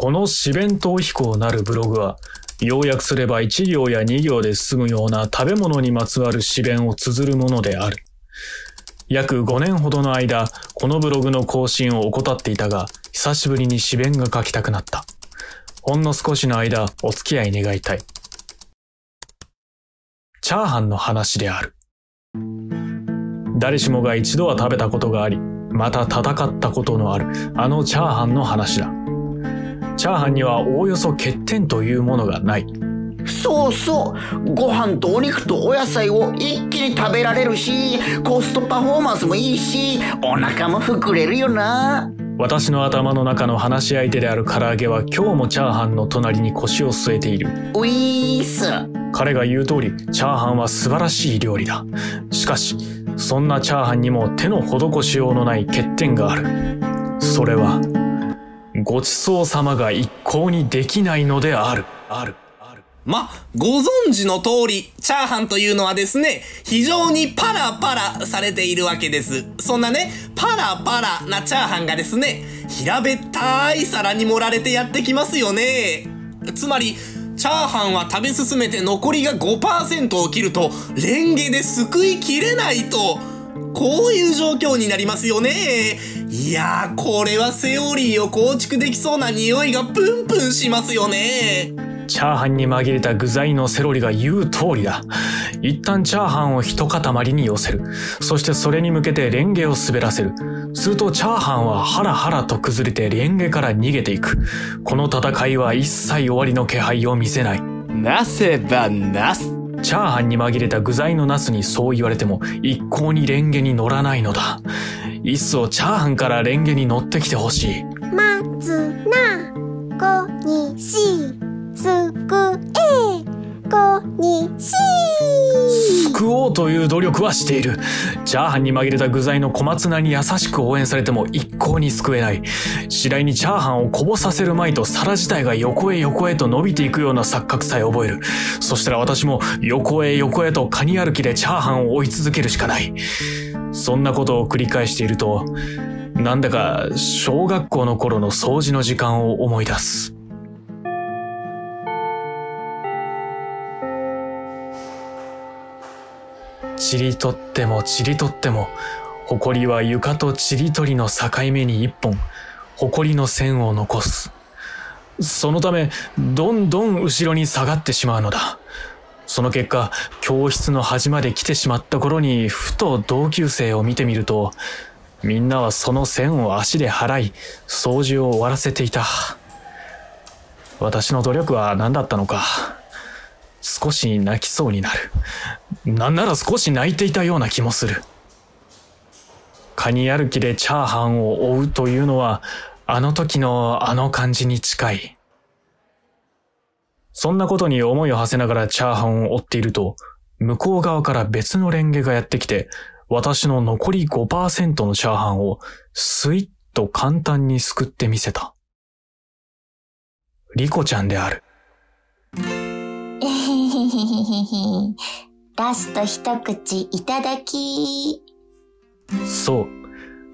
この四弁当飛行なるブログは、要約すれば1行や2行で済むような食べ物にまつわる詩弁を綴るものである。約5年ほどの間、このブログの更新を怠っていたが、久しぶりに詩弁が書きたくなった。ほんの少しの間、お付き合い願いたい。チャーハンの話である。誰しもが一度は食べたことがあり、また戦ったことのある、あのチャーハンの話だ。チャーハンにはおおよそ欠点というものがない。そうそう。ご飯とお肉とお野菜を一気に食べられるし、コストパフォーマンスもいいし、お腹も膨れるよな。私の頭の中の話し相手である唐揚げは今日もチャーハンの隣に腰を据えている。ウィース。彼が言う通り、チャーハンは素晴らしい料理だ。しかし、そんなチャーハンにも手の施しようのない欠点がある。それは、ごちそうさまが一向にできないのである。ある。ま、ご存知の通り、チャーハンというのはですね、非常にパラパラされているわけです。そんなね、パラパラなチャーハンがですね、平べったい皿に盛られてやってきますよね。つまり、チャーハンは食べ進めて残りが5%を切ると、レンゲですくいきれないと、こういう状況になりますよね。いやー、これはセオリーを構築できそうな匂いがプンプンしますよね。チャーハンに紛れた具材のセロリが言う通りだ。一旦チャーハンを一塊に寄せる。そしてそれに向けてレンゲを滑らせる。するとチャーハンはハラハラと崩れてレンゲから逃げていく。この戦いは一切終わりの気配を見せない。なせばなす。チャーハンに紛れた具材のナスにそう言われても一向にレンゲに乗らないのだ。いっそチャーハンからレンゲに乗ってきてほしい。まずな、こにし。すくえこにし救おうという努力はしている。チャーハンに紛れた具材の小松菜に優しく応援されても一向に救えない。次第にチャーハンをこぼさせるまいと皿自体が横へ横へと伸びていくような錯覚さえ覚える。そしたら私も横へ横へとカニ歩きでチャーハンを追い続けるしかない。そんなことを繰り返していると、なんだか小学校の頃の掃除の時間を思い出す。ちりとってもちりとっても、埃は床とちりとりの境目に一本、埃の線を残す。そのため、どんどん後ろに下がってしまうのだ。その結果、教室の端まで来てしまった頃に、ふと同級生を見てみると、みんなはその線を足で払い、掃除を終わらせていた。私の努力は何だったのか。少し泣きそうになる。なんなら少し泣いていたような気もする。カニ歩きでチャーハンを追うというのは、あの時のあの感じに近い。そんなことに思いを馳せながらチャーハンを追っていると、向こう側から別のレンゲがやってきて、私の残り5%のチャーハンをスイッと簡単にすくってみせた。リコちゃんである。えへへへへへ。ラスト一口いただき。そう。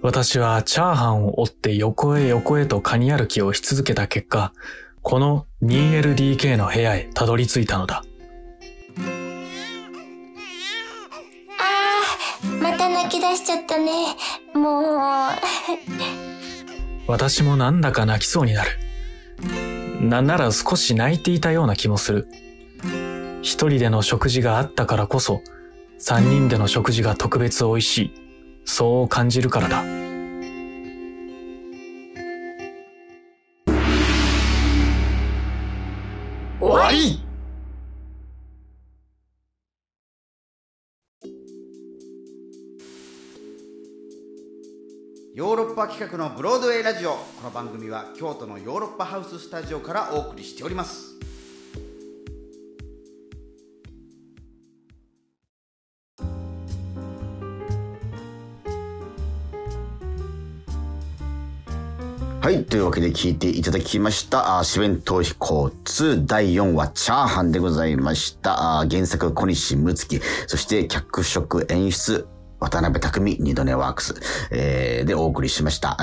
私はチャーハンを追って横へ横へとカニ歩きをし続けた結果、この 2LDK の部屋へたどり着いたのだ。あー、また泣き出しちゃったね。もう。私もなんだか泣きそうになる。なんなら少し泣いていたような気もする。一人での食事があったからこそ、三人での食事が特別美味しい。そう感じるからだ。企画のブロードウェイラジオこの番組は京都のヨーロッパハウススタジオからお送りしておりますはい。というわけで聞いていただきました、あ四弁逃避行2第4話、チャーハンでございました。あ原作、小西睦月、そして脚色演出、渡辺匠、二度寝ワークス、えー、でお送りしました。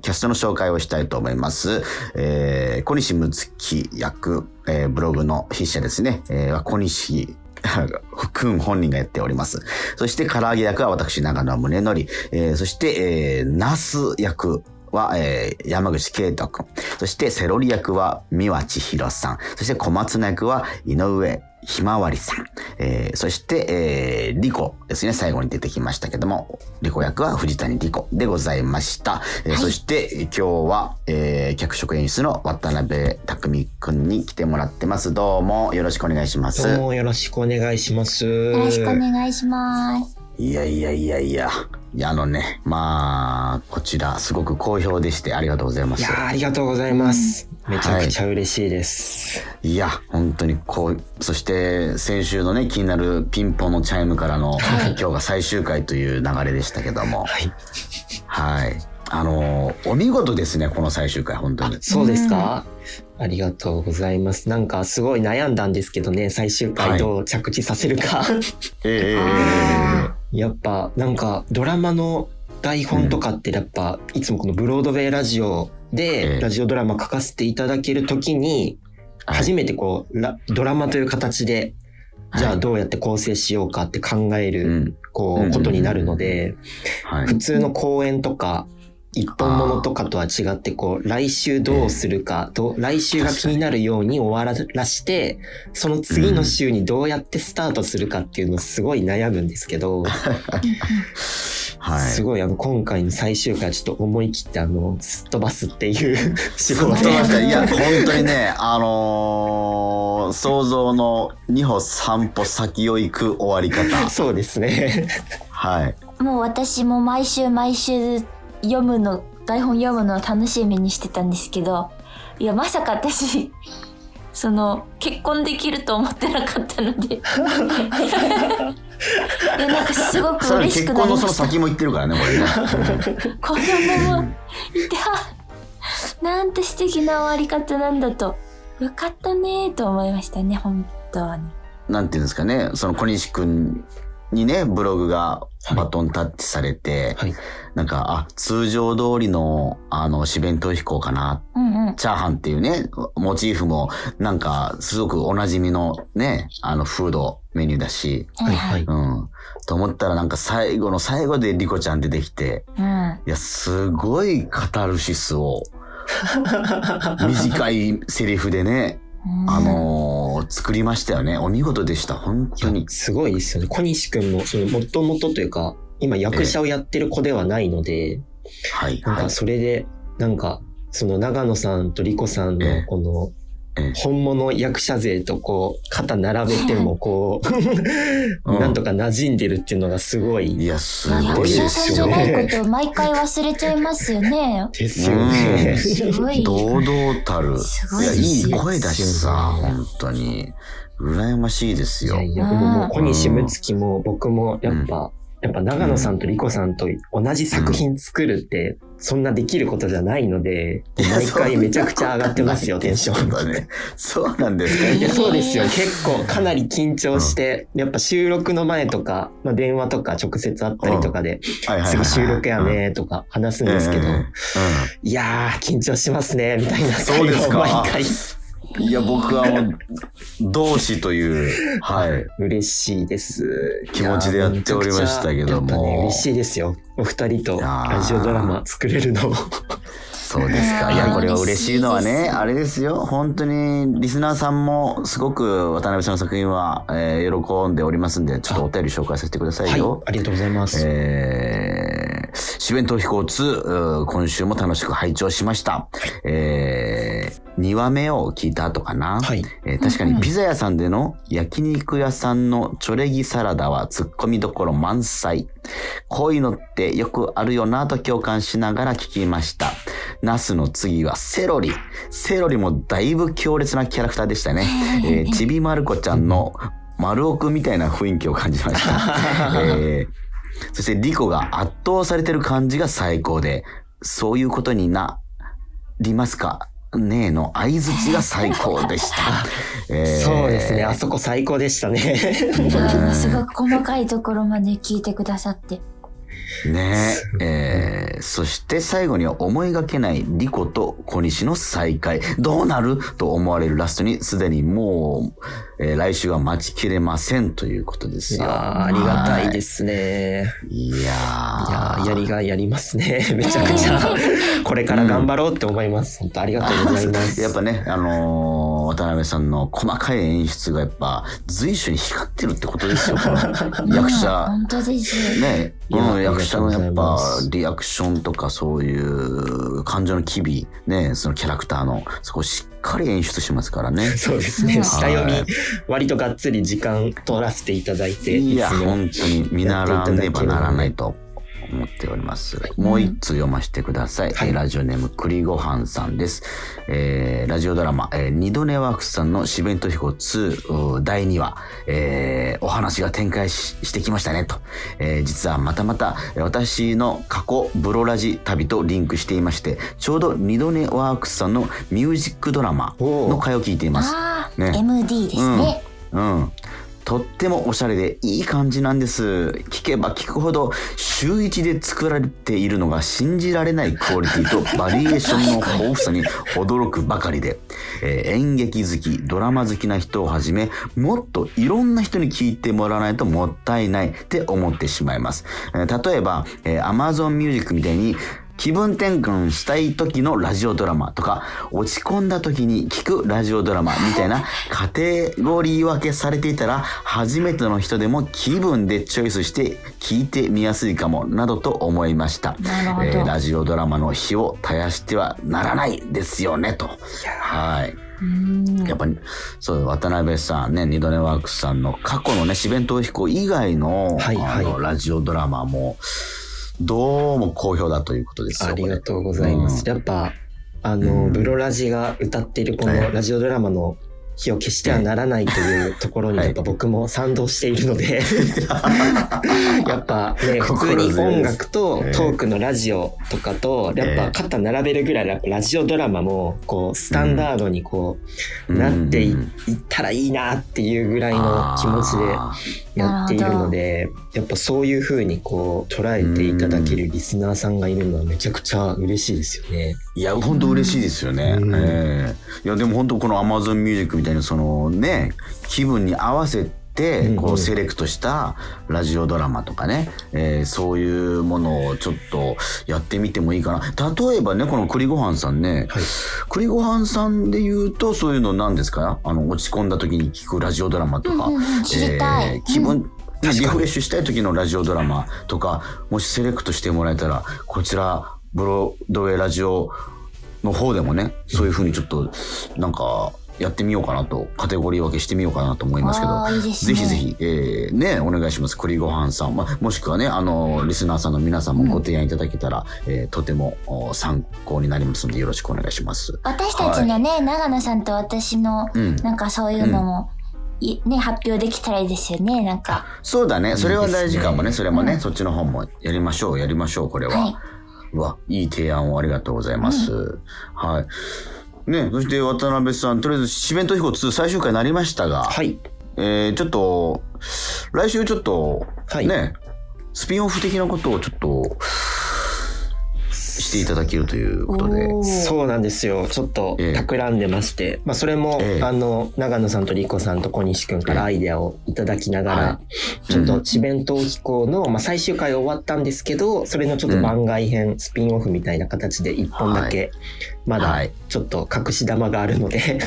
キャストの紹介をしたいと思います。えー、小西睦月役、えーブログの筆者ですね、えー小西 くん本人がやっております。そして、唐揚げ役は私、長野宗則。えーそして、えー、ナス役は、えー山口圭人君。そして、セロリ役は三輪千尋さん。そして、小松菜役は井上ひまわりさん。えーそして、えーリコですね。最後に出てきましたけども、リコ役は藤谷リコでございました。えーそして、今日は、えー脚色演出の渡辺匠くんに来てもらってます。どうもよろしくお願いします。どうもよろしくお願いします。よろしくお願いします。いやいやいやいや。いや、あのね、まあ、こちら、すごく好評でして、ありがとうございます。いやーありがとうござざいます。めちゃくちゃ嬉しいです。いや、本当にこう、そして先週のね、気になるピンポンのチャイムからの、今日が最終回という流れでしたけども。はい。はい。あのーお見事ですね、この最終回、本当に。そうですか、ありがとうございます。なんかすごい悩んだんですけどね、最終回どう着地させるか。えええあやっぱなんかドラマの台本とかってやっぱ、いつもこのブロードウェイラジオええでラジオドラマ書かせていただけるときに、はい初めてこうラドラマという形で、じゃあどうやって構成しようかって考える、うん。こう、うんことになるので、はい普。通の公演とか、一本物とかとは違って、こう、来週どうするか、どう来週が気になるように終わらして、その次の週にどうやってスタートするかっていうのをすごい悩むんですけど、はい。すごいあの、今回の最終回はちょっと思い切ってあの、すっ飛ばすっていう仕 すっ事で飛ばした。いや、本当にね、あのー想像の2歩3歩先を行く終わり方。そうですね。はい。もう私も毎週毎週読むの、台本読むのを楽しみにしてたんですけど、いや、まさか私、その、結婚できると思ってなかったので。いや、なんかすごく嬉し結婚のそのくなりました。先も言ってるからね、これね。子供もいて、あなんて素敵な終わり方なんだと。よかったねと思いましたね、本当に。なんていうんですかね、その小西くんにね、ブログがバトンタッチされて、はい。なんか、あ、通常通りの、あの、四弁当飛行かな。うんうん。チャーハンっていうね、モチーフも、なんか、すごくおなじみのね、あの、フードメニューだし、はい。はい。うん。と思ったらなんか最後の最後でリコちゃん出てきて、うん。いや、すごいカタルシスを、短いセリフでね、うんあのー作りましたよね。お見事でした。本当に。すごいですよね。小西くんも、その、もともとというか、今役者をやってる子ではないので、なんか。それで、なんか、その長野さんとリコさんええのこのええ、本物役者勢とこう、肩並べてもこう、うんなんとか馴染んでるっていうのがすごいいや、すごいで者さんじゃすよね。ないことを毎回忘れちゃいますよね。ですよね。すごい。堂々たる。いいや、いい声だしさ、本当に。羨ましいですよ。いやいや、でももう小西睦月も僕もやっぱ、やっぱ長野さんとリコさんと同じ作品作るって、そんなできることじゃないので、毎回 めちゃくちゃ上がってますよ、テンション。そうだね。そうなんですか。いや、そうですよ。結構かなり緊張して、やっぱ収録の前とか、まあ、電話とか直接会ったりとかで、はいはいはいはい次収録やねとか話すんですけど、いやー、緊張しますね、みたいなそうですか毎回。いや、僕はもう、同志という、はい。嬉しいです。気持ちでやっておりましたけども嬉しいですよ。お二人とラジオドラマ作れるの。そうですか。いや、これは嬉しいのはね、あれですよ。本当に、リスナーさんも、すごく渡辺さんの作品は、えー喜んでおりますんで、ちょっとお便り紹介させてくださいはいよ。、ありがとうございます。えー、四弁当飛行2、うー今週も楽しく拝聴しました。えー、2話目を聞いた後かな。はい。えー確かにピザ屋さんでの焼肉屋さんのチョレギサラダは突っ込みどころ満載。こういうのってよくあるよなと共感しながら聞きました。ナスの次はセロリ。セロリもだいぶ強烈なキャラクターでしたね。えー ちびまる子ちゃんの丸尾くんみたいな雰囲気を感じました。えーそしてリコが圧倒されてる感じが最高で、そういうことになりますかねえの相づちが最高でした。えーそうですね。あそこ最高でしたね。すごく細かいところまで聞いてくださって。ねえーそして最後には思いがけないリコと小西の再会。どうなる？と思われるラストにすでにもう、えー来週は待ちきれませんということですよ。いやーありがたいですね。いやーいやーやりがいやりますね。めちゃくちゃ、これから頑張ろうって思います。本当ありがとうございます。やっぱね、あのー渡辺さんの細かい演出がやっぱ随所に光ってるってことですよ。この 役者。本当です。ね、いやうん、役者のやっぱリアクションとかそういう感情の機微、ね、そのキャラクターの、そこをしっかり演出しますからね。そうですね。下読みはい、割とがっつり時間取らせていただいて、いや、本当に見習わねばならないと思っております。もう一通読ませてください。はいえーラジオネーム栗ごはんさんです。えーラジオドラマ、えー二度寝ワークスさんの四弁と彦2うー第2話、えーお話が展開ししてきましたねと。えー実はまたまたえー私の過去ブロラジ旅とリンクしていまして、ちょうど二度寝ワークスさんのミュージックドラマの回を聞いています。ね MD ですね。うん。とってもおしゃれでいい感じなんです。聞けば聞くほど週一で作られているのが信じられないクオリティとバリエーションの豊富さに驚くばかりで、えー演劇好き、ドラマ好きな人をはじめ、もっといろんな人に聞いてもらわないともったいないって思ってしまいます。えー例えば、えー Amazon Music みたいに気分転換したい時のラジオドラマとか、落ち込んだ時に聞くラジオドラマみたいな カテゴリー分けされていたら、初めての人でも気分でチョイスして聞いてみやすいかも、などと思いました。えーラジオドラマの火を絶やしてはならないですよね、と。はい。うんやっぱり、そう、渡辺さんね、二度寝ワークスさんの過去のね、四弁東彦以外の、はいはいあの、ラジオドラマも、どうも好評だということですよ。ありがとうございます。こやっぱ、あの、うん。ブロラジが歌っているこはい。のラジオドラマの火を消してはならないというところにはい。やっぱ僕も賛同しているので、やっぱね、普通に音楽とええ。トークのラジオとかと、やっぱ肩並べるぐらいララジオドラマも、こう、スタンダードにこう、うん。なっていったらいいなっていうぐらいの気持ちであやっているので、やっぱそういう風にこう捉えていただけるリスナーさんがいるのはめちゃくちゃ嬉しいですよね。ーいや、本当嬉しいですよね。うんええいや、でも本当この Amazon Music みたいにそのね、気分に合わせて、うんうん。こうセレクトしたラジオドラマとかね、えーそういうものをちょっとやってみてもいいかな。例えばね、この栗ごはんさんね、はい。栗ごはんさんで言うと、そういうの何ですか？あの、落ち込んだ時に聞くラジオドラマとか、うんうんうん。知りたい。えー気分、リ確かに。フレッシュしたい時のラジオドラマとか、もしセレクトしてもらえたら、こちら、ブロードウェイラジオの方でもね、そういう風にちょっと、なんか、やってみようかなと、カテゴリー分けしてみようかなと思いますけど、いいねぜひぜひ、えーね、お願いします。栗ごはんさん。まあ、もしくはね、あの、リスナーさんの皆さんもご提案いただけたら、えーとてもお参考になりますので、よろしくお願いします。私たちのね、長野さんと私の、うんなんかそういうのも、いね、発表できたらいいですよね、なんか。そうだね。それは大事かもね。いいですそれもね、そっちの方もやりましょう。やりましょう、これは。はいうわ、いい提案をありがとうございます。はい。ね、そして渡辺さん、とりあえず、四弁と彦2最終回になりましたが、はい。えー、ちょっと、来週ちょっと、はいね、スピンオフ的なことをちょっと、していただけるということで。そうなんですよ。ちょっとええ。企んでまして、まあそれも、ええ。あの、長野さんとリコさんと小西くんからアイデアをいただきながら、はちょっと智弁島飛行の、まあ最終回終わったんですけど、それのちょっと番外編、スピンオフみたいな形で一本だけ、まだはい。ちょっと隠し玉があるので、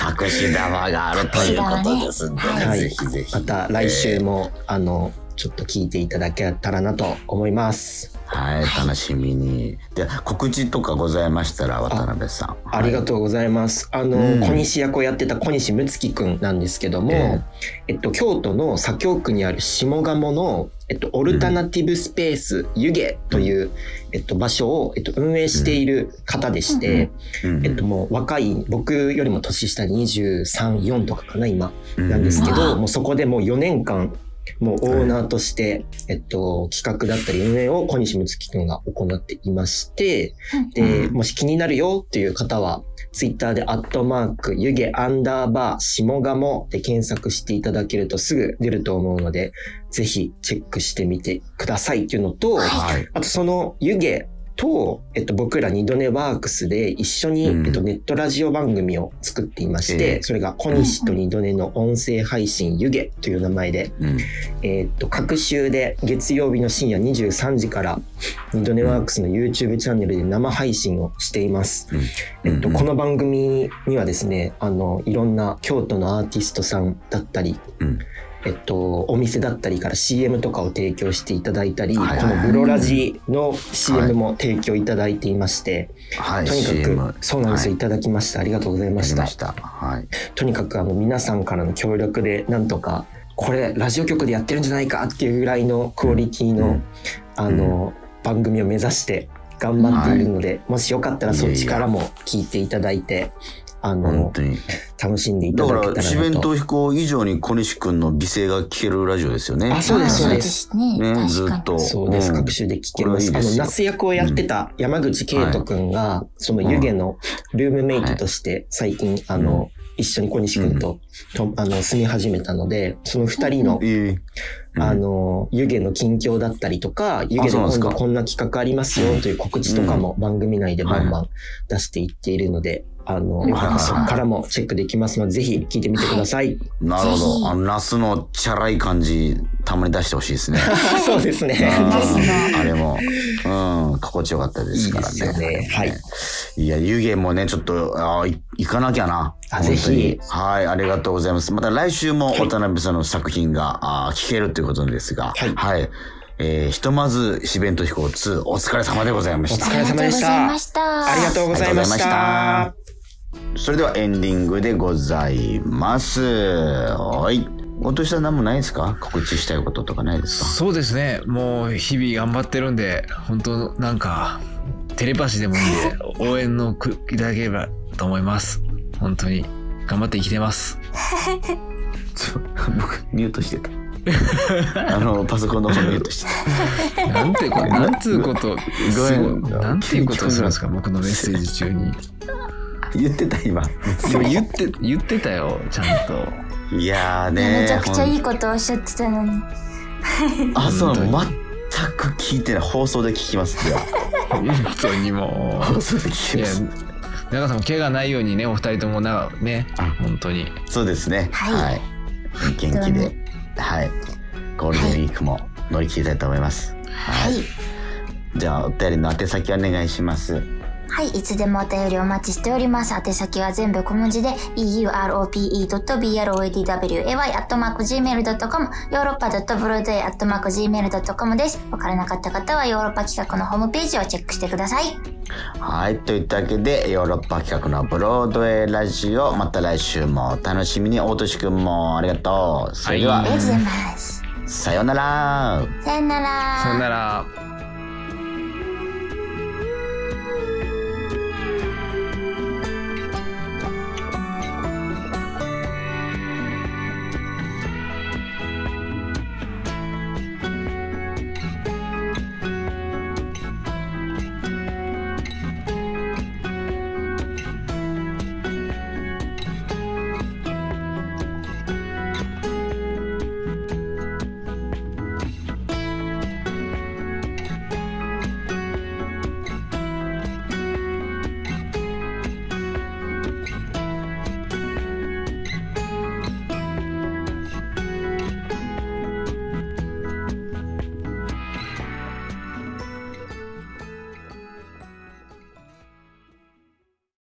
隠し玉があるということですんで、隠し玉ねぜひぜひ。また来週も、あの、ちょっと聞いていただけたらなと思います。はい、楽しみに。で、告知とかございましたら、渡辺さん。ありがとうございます。あの、うん小西役をやってた小西睦月くんなんですけども、ええっと、京都の左京区にある下鴨の、えっと、オルタナティブスペース湯気という、えっと、場所を、えっと、運営している方でして、うんえっと、もう若い、僕よりも年下23、4とかかな、今。うんなんですけど、うんもうそこでもう4年間、もうオーナーとして、えっと、企画だったり運営を小西睦月くんが行っていまして、で、もし気になるよっていう方は、ツイッターでアットマーク、湯気アンダーバー、下鴨で検索していただけるとすぐ出ると思うので、ぜひチェックしてみてくださいっていうのと、はい。あとその湯気と、えっと、僕ら二度寝ワークスで一緒に、うん。えっと、ネットラジオ番組を作っていまして、ええ。それが小西と二度寝の音声配信湯気という名前で、うん。えっと、各週で月曜日の深夜23時から二度寝ワークスの YouTube チャンネルで生配信をしています。うん。えっと、うん。この番組にはですね、あの、いろんな京都のアーティストさんだったり、うんえっと、お店だったりから CM とかを提供していただいたり、はいはいこのブロラジの CM も提供いただいていまして、はい。とにかく、そうなんですよ、はいいただきました。ありがとうございました。した。はい。とにかくあの皆さんからの協力でなんとかこれラジオ局でやってるんじゃないかっていうぐらいのクオリティの、うんあの、番組を目指して頑張っているので、もしよかったらそっちからも聞いていただいてあ本の当に。楽しんでいただから、だけた四弁らなと。と飛行以上に小西くんの美声が聞けるラジオですよね。あそうですそうです。すね。ずっと。そうです、ん。各種で聞けます。あの、これはいいですよ。ナス役をやってた山口圭人くんが、その湯気のルームメイトとして最近、あの、一緒に小西くん。と、とあの、住み始めたので、その二人のあの、湯気の近況だったりとか、湯気で今度こんな企画ありますよという告知とかも番組内でバンバン出していっているので、あの、よかったらそこからもチェックできますので、ぜひ聞いてみてください。なるほど。あの、ナスのチャラい感じ、たまに出してほしいですね。そうですね。あれも、うん、心地よかったですからね。いいですよねはい。いや、湯気もね、ちょっと、あ行かなきゃな。ぜひはい、ありがとうございます。また来週も渡辺さんの作品が、あー聞けるということですが、はいえーひとまず、シベント飛行2、お疲れ様でございました。お疲れ様でしたありがとうございました。ありがとうございましたま。それではエンディングでございます。はい。お年は何もないですか？告知したいこととかないですか？そうですね。もう日々頑張ってるんで、本当なんか、テレパシーでもいいんで、応援のくいただければと思います。本当に。頑張って生きてます。ち ょ僕、ミュートしてた。あの、パソコンの方ミュートしてた。なんてこ、なんつうこと、すごいなんていうことをするんですか、僕のメッセージ中に。言ってた、今。でも言って、言ってたよ、ちゃんと。いやーねめちゃくちゃいいことをおっしゃってたのに。あ、そう本当に全く聞いてない。放送で聞きますよ。本当にも放送で聞きます。、中さんも怪我ないようにね、お二人ともな、ねあ、本当に。そうですね。はい元気で。はい。ゴールデンウィークも乗り切りたいと思います。はい。じゃあ、お便りの宛先お願いします。はい、いつでもお便りお待ちしております。宛先は全部小文字で、europe.broadway.gmail.com、ヨーロッパ .broadway.gmail.com です。わからなかった方はヨーロッパ企画のホームページをチェックしてください。はい。といったわけで、ヨーロッパ企画のブロードウェイラジオ、また来週もお楽しみに。大俊くんもありがとう。それでは、ありがとうございます。さようなら。さよなら。さよなら。